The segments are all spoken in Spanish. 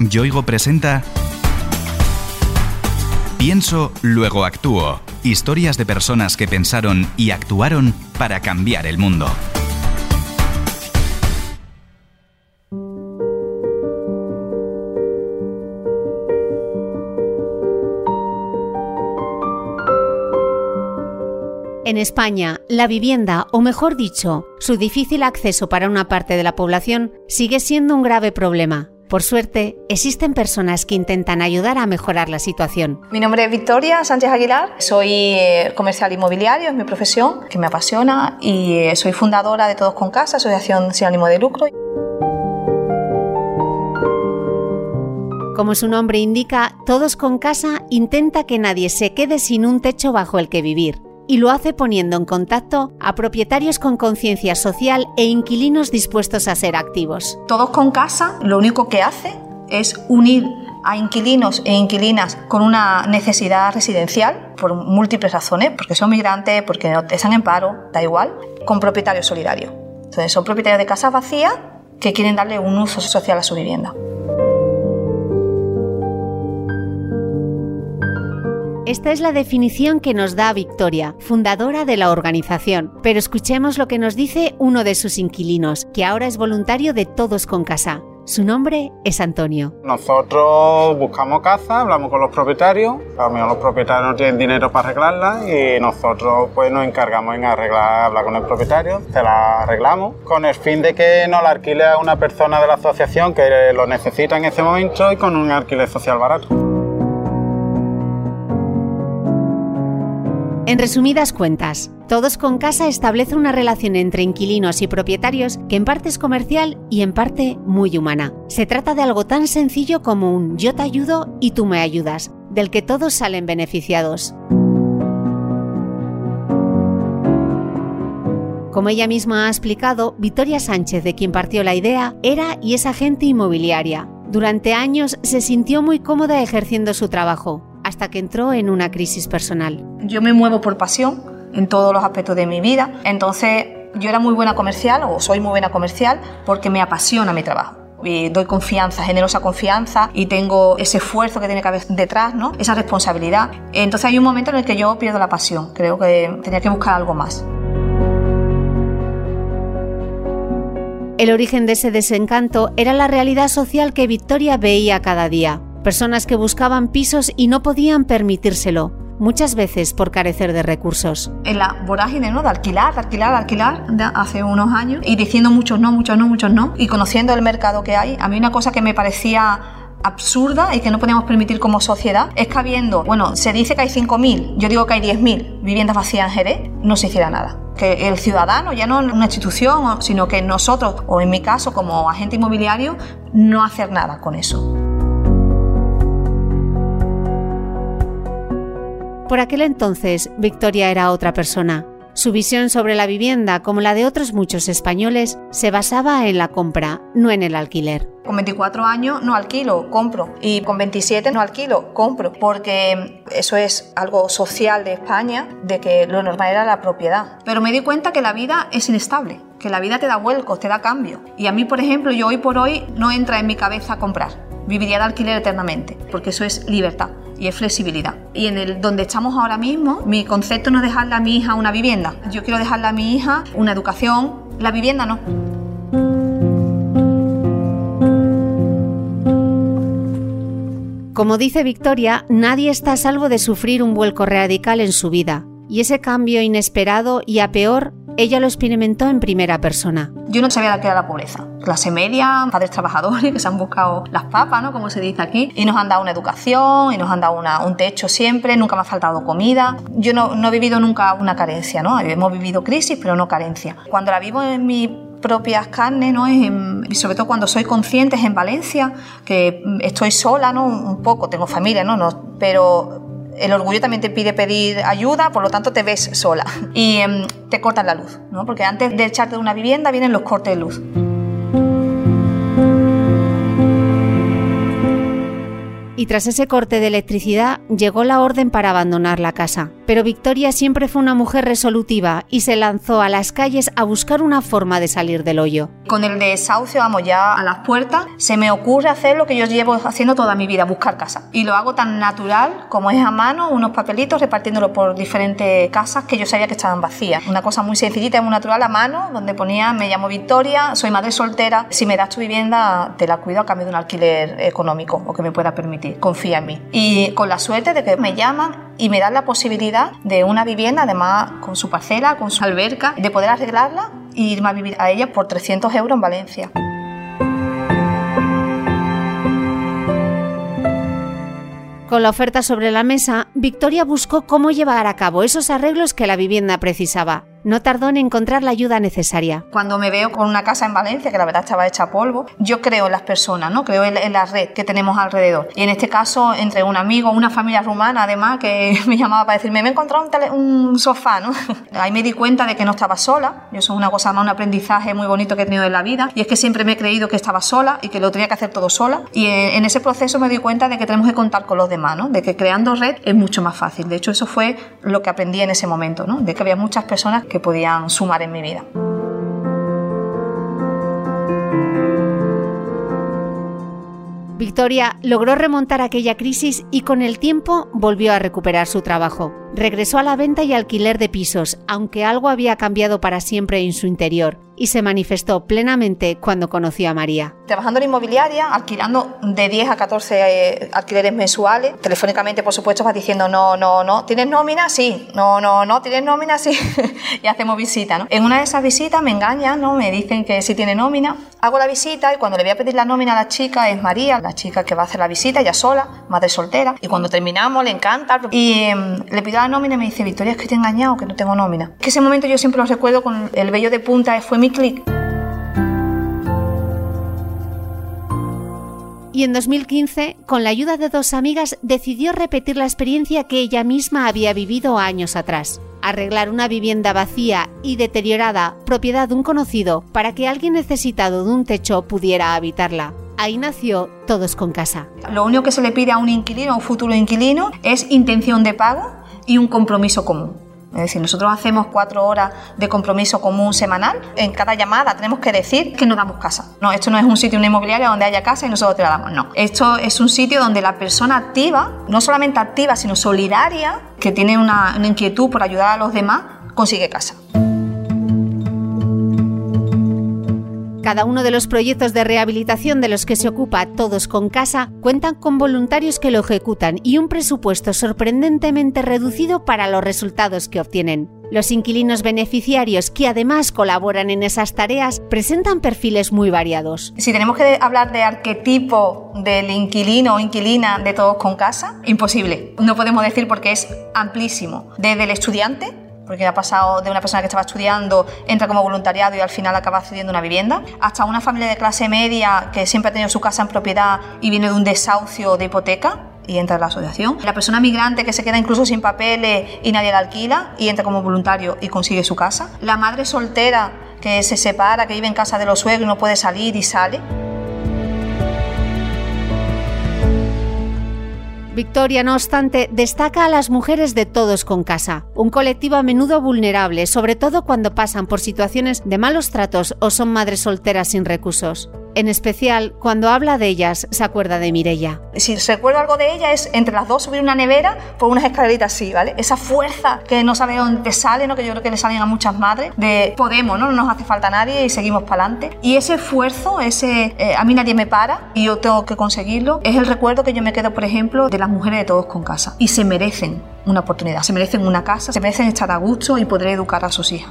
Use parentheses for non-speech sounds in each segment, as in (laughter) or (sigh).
Yoigo presenta Pienso, luego actúo. Historias de personas que pensaron y actuaron para cambiar el mundo. En España, la vivienda, o mejor dicho, su difícil acceso para una parte de la población, sigue siendo un grave problema. Por suerte, existen personas que intentan ayudar a mejorar la situación. Mi nombre es Victoria Sánchez Aguilar, soy eh, comercial inmobiliario, es mi profesión, que me apasiona, y eh, soy fundadora de Todos con Casa, asociación sin ánimo de lucro. Como su nombre indica, Todos con Casa intenta que nadie se quede sin un techo bajo el que vivir y lo hace poniendo en contacto a propietarios con conciencia social e inquilinos dispuestos a ser activos. Todos con casa lo único que hace es unir a inquilinos e inquilinas con una necesidad residencial por múltiples razones, porque son migrantes, porque están en paro, da igual, con propietarios solidarios. Entonces son propietarios de casas vacías que quieren darle un uso social a su vivienda. Esta es la definición que nos da Victoria, fundadora de la organización. Pero escuchemos lo que nos dice uno de sus inquilinos, que ahora es voluntario de Todos con Casa. Su nombre es Antonio. Nosotros buscamos casa, hablamos con los propietarios, a lo los propietarios no tienen dinero para arreglarla y nosotros pues nos encargamos en arreglar, hablar con el propietario, se la arreglamos con el fin de que nos la alquile a una persona de la asociación que lo necesita en ese momento y con un alquiler social barato. En resumidas cuentas, Todos con Casa establece una relación entre inquilinos y propietarios que en parte es comercial y en parte muy humana. Se trata de algo tan sencillo como un yo te ayudo y tú me ayudas, del que todos salen beneficiados. Como ella misma ha explicado, Victoria Sánchez, de quien partió la idea, era y es agente inmobiliaria. Durante años se sintió muy cómoda ejerciendo su trabajo, hasta que entró en una crisis personal. Yo me muevo por pasión en todos los aspectos de mi vida, entonces yo era muy buena comercial o soy muy buena comercial porque me apasiona mi trabajo. Y doy confianza, generosa confianza y tengo ese esfuerzo que tiene que haber detrás, ¿no? esa responsabilidad. Entonces hay un momento en el que yo pierdo la pasión, creo que tenía que buscar algo más. El origen de ese desencanto era la realidad social que Victoria veía cada día personas que buscaban pisos y no podían permitírselo, muchas veces por carecer de recursos. En la vorágine ¿no? de alquilar, de alquilar, de alquilar, hace unos años, y diciendo muchos no, muchos no, muchos no, y conociendo el mercado que hay, a mí una cosa que me parecía absurda y que no podemos permitir como sociedad es que habiendo, bueno, se dice que hay 5.000, yo digo que hay 10.000 viviendas vacías en Jerez, no se hiciera nada. Que el ciudadano, ya no una institución, sino que nosotros, o en mi caso como agente inmobiliario, no hacer nada con eso. Por aquel entonces, Victoria era otra persona. Su visión sobre la vivienda, como la de otros muchos españoles, se basaba en la compra, no en el alquiler. Con 24 años no alquilo, compro. Y con 27 no alquilo, compro. Porque eso es algo social de España, de que lo normal era la propiedad. Pero me di cuenta que la vida es inestable, que la vida te da vuelcos, te da cambio. Y a mí, por ejemplo, yo hoy por hoy no entra en mi cabeza comprar. Viviría de alquiler eternamente, porque eso es libertad y flexibilidad. Y en el donde estamos ahora mismo, mi concepto no es dejarle a mi hija una vivienda. Yo quiero dejarle a mi hija una educación, la vivienda no. Como dice Victoria, nadie está a salvo de sufrir un vuelco radical en su vida, y ese cambio inesperado y a peor ella lo experimentó en primera persona. Yo no sabía qué era la pobreza. Clase media, padres trabajadores que se han buscado las papas, ¿no? Como se dice aquí, y nos han dado una educación, y nos han dado un techo siempre, nunca me ha faltado comida. Yo no, no he vivido nunca una carencia, ¿no? Hemos vivido crisis, pero no carencia. Cuando la vivo en mi propias carnes, ¿no? y sobre todo cuando soy consciente en Valencia, que estoy sola, ¿no? Un poco, tengo familia, ¿no? no pero el orgullo también te pide pedir ayuda, por lo tanto te ves sola (laughs) y em, te cortan la luz, ¿no? porque antes de echarte de una vivienda vienen los cortes de luz. Y tras ese corte de electricidad llegó la orden para abandonar la casa. Pero Victoria siempre fue una mujer resolutiva y se lanzó a las calles a buscar una forma de salir del hoyo. Con el desahucio, vamos ya a las puertas, se me ocurre hacer lo que yo llevo haciendo toda mi vida, buscar casa. Y lo hago tan natural como es a mano, unos papelitos repartiéndolo por diferentes casas que yo sabía que estaban vacías. Una cosa muy sencillita, muy natural a mano, donde ponía me llamo Victoria, soy madre soltera, si me das tu vivienda te la cuido a cambio de un alquiler económico o que me pueda permitir, confía en mí. Y con la suerte de que me llaman y me dan la posibilidad de una vivienda, además con su parcela, con su alberca, de poder arreglarla e irme a vivir a ella por 300 euros en Valencia. Con la oferta sobre la mesa, Victoria buscó cómo llevar a cabo esos arreglos que la vivienda precisaba no tardó en encontrar la ayuda necesaria. Cuando me veo con una casa en Valencia, que la verdad estaba hecha polvo, yo creo en las personas, ¿no? Creo en, la red que tenemos alrededor. Y en este caso, entre un amigo, una familia rumana, además, que (laughs) me llamaba para decirme, me he encontrado un, sofá, ¿no? (laughs) Ahí me di cuenta de que no estaba sola. Y eso es una cosa más, un aprendizaje muy bonito que he tenido en la vida. Y es que siempre me he creído que estaba sola y que lo tenía que hacer todo sola. Y en, ese proceso me di cuenta de que tenemos que contar con los demás, ¿no? De que creando red es mucho más fácil. De hecho, eso fue lo que aprendí en ese momento, ¿no? De que había muchas personas que podían sumar en mi vida. Victoria logró remontar aquella crisis y con el tiempo volvió a recuperar su trabajo. Regresó a la venta y alquiler de pisos, aunque algo había cambiado para siempre en su interior, y se manifestó plenamente cuando conoció a María. Trabajando en inmobiliaria, alquilando de 10 a 14 eh, alquileres mensuales, telefónicamente por supuesto vas diciendo no, no, no, ¿tienes nómina? Sí, no, no, no, ¿tienes nómina? Sí, (laughs) y hacemos visita. ¿no? En una de esas visitas me engañan, ¿no? me dicen que sí tiene nómina, hago la visita y cuando le voy a pedir la nómina a la chica es María, la chica que va a hacer la visita, ella sola, madre soltera, y cuando terminamos le encanta y em, le pido nómina y me dice, Victoria, es que te he engañado, que no tengo nómina. Que ese momento yo siempre lo recuerdo con el vello de punta, fue mi clic. Y en 2015, con la ayuda de dos amigas, decidió repetir la experiencia que ella misma había vivido años atrás. Arreglar una vivienda vacía y deteriorada, propiedad de un conocido, para que alguien necesitado de un techo pudiera habitarla. Ahí nació Todos con Casa. Lo único que se le pide a un inquilino, a un futuro inquilino, es intención de pago y un compromiso común. Es decir, nosotros hacemos cuatro horas de compromiso común semanal. En cada llamada tenemos que decir que no damos casa. No, esto no es un sitio, una inmobiliaria donde haya casa y nosotros te la damos. No. Esto es un sitio donde la persona activa, no solamente activa, sino solidaria, que tiene una, una inquietud por ayudar a los demás, consigue casa. Cada uno de los proyectos de rehabilitación de los que se ocupa Todos con Casa cuentan con voluntarios que lo ejecutan y un presupuesto sorprendentemente reducido para los resultados que obtienen. Los inquilinos beneficiarios que además colaboran en esas tareas presentan perfiles muy variados. Si tenemos que hablar de arquetipo del inquilino o inquilina de Todos con Casa, imposible. No podemos decir porque es amplísimo. Desde el estudiante porque ha pasado de una persona que estaba estudiando, entra como voluntariado y al final acaba accediendo a una vivienda, hasta una familia de clase media que siempre ha tenido su casa en propiedad y viene de un desahucio de hipoteca y entra en la asociación. La persona migrante que se queda incluso sin papeles y nadie la alquila y entra como voluntario y consigue su casa. La madre soltera que se separa, que vive en casa de los suegros y no puede salir y sale. Victoria, no obstante, destaca a las mujeres de Todos con Casa, un colectivo a menudo vulnerable, sobre todo cuando pasan por situaciones de malos tratos o son madres solteras sin recursos. En especial, cuando habla de ellas, se acuerda de Mirella. Si recuerdo algo de ella es entre las dos subir una nevera por unas escaleritas así, ¿vale? Esa fuerza que no sabe dónde sale, ¿no? Que yo creo que le salen a muchas madres, de podemos, ¿no? No nos hace falta nadie y seguimos para adelante. Y ese esfuerzo, ese eh, a mí nadie me para y yo tengo que conseguirlo, es el recuerdo que yo me quedo, por ejemplo, de las mujeres de todos con casa. Y se merecen una oportunidad, se merecen una casa, se merecen estar a gusto y poder educar a sus hijas.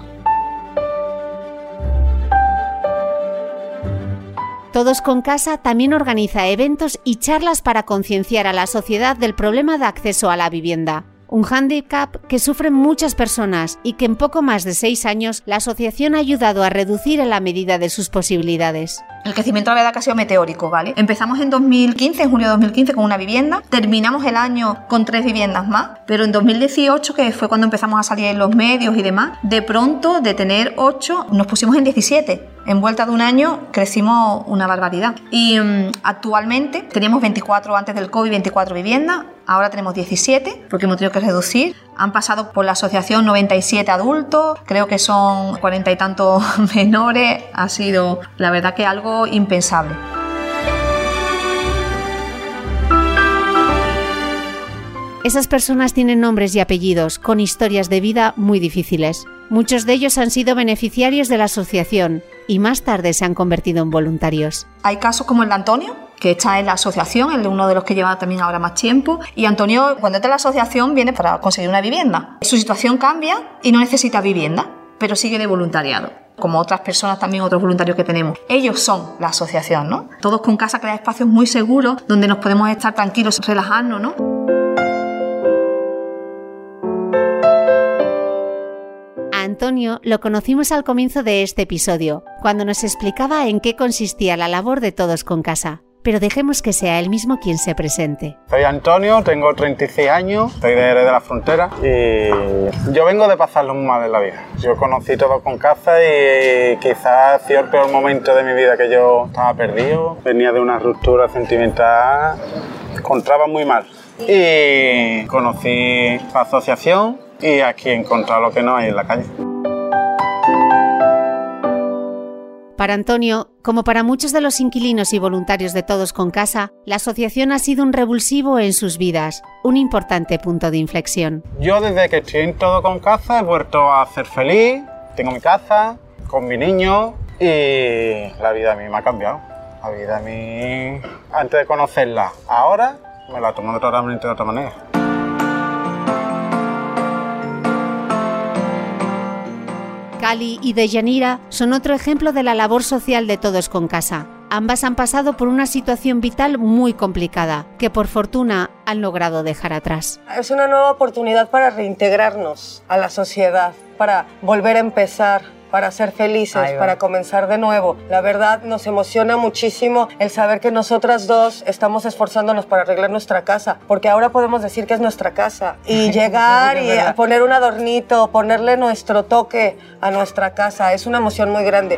Todos con Casa también organiza eventos y charlas para concienciar a la sociedad del problema de acceso a la vivienda un handicap que sufren muchas personas y que en poco más de seis años la asociación ha ayudado a reducir en la medida de sus posibilidades. El crecimiento de la verdad que ha sido meteórico, ¿vale? Empezamos en 2015, en junio de 2015, con una vivienda, terminamos el año con tres viviendas más, pero en 2018, que fue cuando empezamos a salir en los medios y demás, de pronto, de tener ocho, nos pusimos en 17 En vuelta de un año crecimos una barbaridad. Y mm, actualmente teníamos 24 antes del COVID, 24 viviendas. Ahora tenemos 17 porque hemos tenido que reducir. Han pasado por la asociación 97 adultos, creo que son 40 y tantos (laughs) menores. Ha sido, la verdad, que algo impensable. Esas personas tienen nombres y apellidos con historias de vida muy difíciles. Muchos de ellos han sido beneficiarios de la asociación y más tarde se han convertido en voluntarios. Hay casos como el de Antonio, que está en la asociación, el de uno de los que lleva también ahora más tiempo. Y Antonio, cuando entra en la asociación, viene para conseguir una vivienda. Su situación cambia y no necesita vivienda, pero sigue de voluntariado como otras personas también, otros voluntarios que tenemos. Ellos son la asociación, ¿no? Todos con casa crea espacios muy seguros donde nos podemos estar tranquilos, relajarnos, ¿no? Antonio lo conocimos al comienzo de este episodio, cuando nos explicaba en qué consistía la labor de Todos con Casa. Pero dejemos que sea él mismo quien se presente. Soy Antonio, tengo 36 años, estoy de, de la frontera y yo vengo de pasarlo muy mal en la vida. Yo conocí Todos con Casa y quizás ha sido el peor momento de mi vida que yo estaba perdido. Venía de una ruptura sentimental, encontraba muy mal. Y conocí la asociación y aquí he encontrado lo que no hay en la calle. Para Antonio, como para muchos de los inquilinos y voluntarios de Todos con Casa, la asociación ha sido un revulsivo en sus vidas, un importante punto de inflexión. Yo desde que estoy en Todo con Casa he vuelto a ser feliz, tengo mi casa, con mi niño y la vida a mí me ha cambiado. La vida a mí, antes de conocerla, ahora me la tomo totalmente de otra manera. Cali y Deyanira son otro ejemplo de la labor social de Todos con Casa. Ambas han pasado por una situación vital muy complicada, que por fortuna han logrado dejar atrás. Es una nueva oportunidad para reintegrarnos a la sociedad, para volver a empezar, para ser felices, para comenzar de nuevo. La verdad nos emociona muchísimo el saber que nosotras dos estamos esforzándonos para arreglar nuestra casa, porque ahora podemos decir que es nuestra casa (laughs) y llegar y poner un adornito, ponerle nuestro toque a nuestra casa, es una emoción muy grande.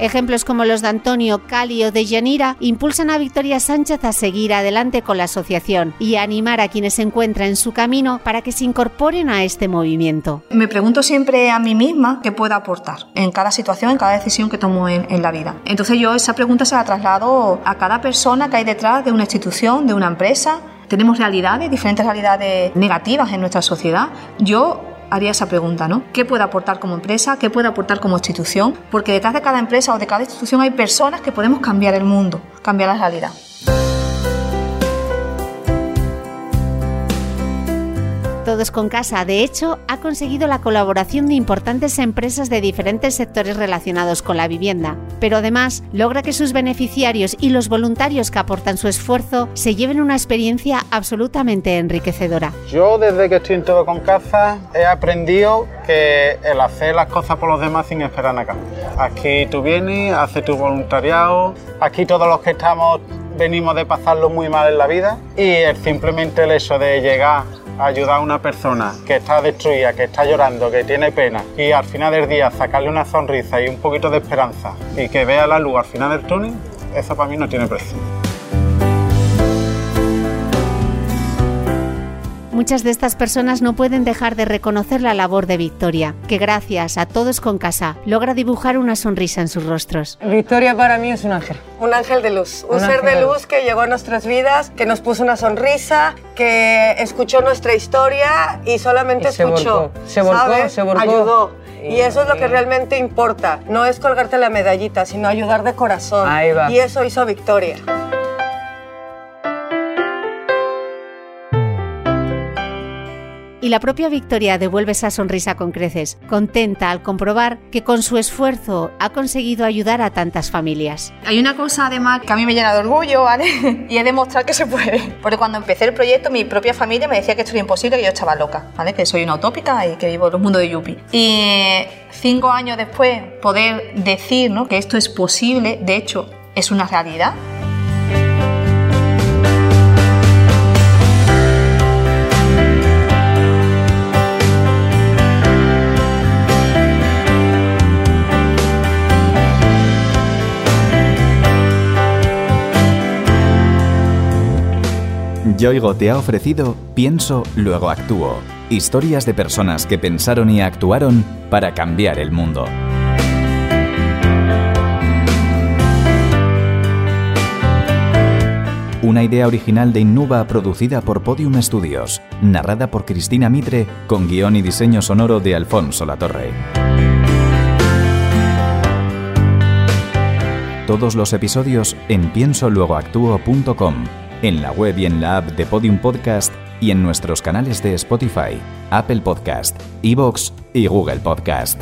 Ejemplos como los de Antonio, Cali o de Yanira impulsan a Victoria Sánchez a seguir adelante con la asociación y a animar a quienes se encuentran en su camino para que se incorporen a este movimiento. Me pregunto siempre a mí misma qué puedo aportar en cada situación, en cada decisión que tomo en, en la vida. Entonces yo esa pregunta se la traslado a cada persona que hay detrás de una institución, de una empresa, tenemos realidades, diferentes realidades negativas en nuestra sociedad. Yo haría esa pregunta, ¿no? ¿Qué puede aportar como empresa? ¿Qué puede aportar como institución? Porque detrás de cada empresa o de cada institución hay personas que podemos cambiar el mundo, cambiar la realidad. Todos con Casa, de hecho, ha conseguido la colaboración de importantes empresas de diferentes sectores relacionados con la vivienda, pero además logra que sus beneficiarios y los voluntarios que aportan su esfuerzo se lleven una experiencia absolutamente enriquecedora. Yo desde que estoy en Todo con Casa he aprendido que el hacer las cosas por los demás sin esperar nada. Aquí tú vienes, haces tu voluntariado, aquí todos los que estamos venimos de pasarlo muy mal en la vida y es simplemente el hecho de llegar ayudar a una persona que está destruida, que está llorando, que tiene pena y al final del día sacarle una sonrisa y un poquito de esperanza y que vea la luz al final del túnel, eso para mí no tiene precio. Muchas de estas personas no pueden dejar de reconocer la labor de Victoria, que gracias a todos con casa logra dibujar una sonrisa en sus rostros. Victoria para mí es un ángel. Un ángel de luz, un, Un ser de de luz que llegó a nuestras vidas, que nos puso una sonrisa, que escuchó nuestra historia y solamente Y se escuchó. volcó, se volcó, ¿sabes? se volcó. Ayudó. Y Y- eso es lo que realmente importa. No es colgarte la medallita, sino ayudar de corazón. Ahí va. Y eso hizo Victoria. Y la propia Victoria devuelve esa sonrisa con creces, contenta al comprobar que con su esfuerzo ha conseguido ayudar a tantas familias. Hay una cosa además que a mí me llena de orgullo, ¿vale? (laughs) Y es demostrar que se puede. Porque cuando empecé el proyecto, mi propia familia me decía que esto era imposible, que yo estaba loca, ¿vale? Que soy una utópica y que vivo en el mundo de Yupi. Y eh, cinco años después, poder decir ¿no? que esto es posible, de hecho, es una realidad. Yoigo te ha ofrecido Pienso, luego actúo. Historias de personas que pensaron y actuaron para cambiar el mundo. Una idea original de Innuba producida por Podium Studios, narrada por Cristina Mitre, con guion y diseño sonoro de Alfonso Latorre. Todos los episodios en piensoluegoactuo.com, en la web y en la app de Podium Podcast y en nuestros canales de Spotify, Apple Podcast, Evox y Google Podcast.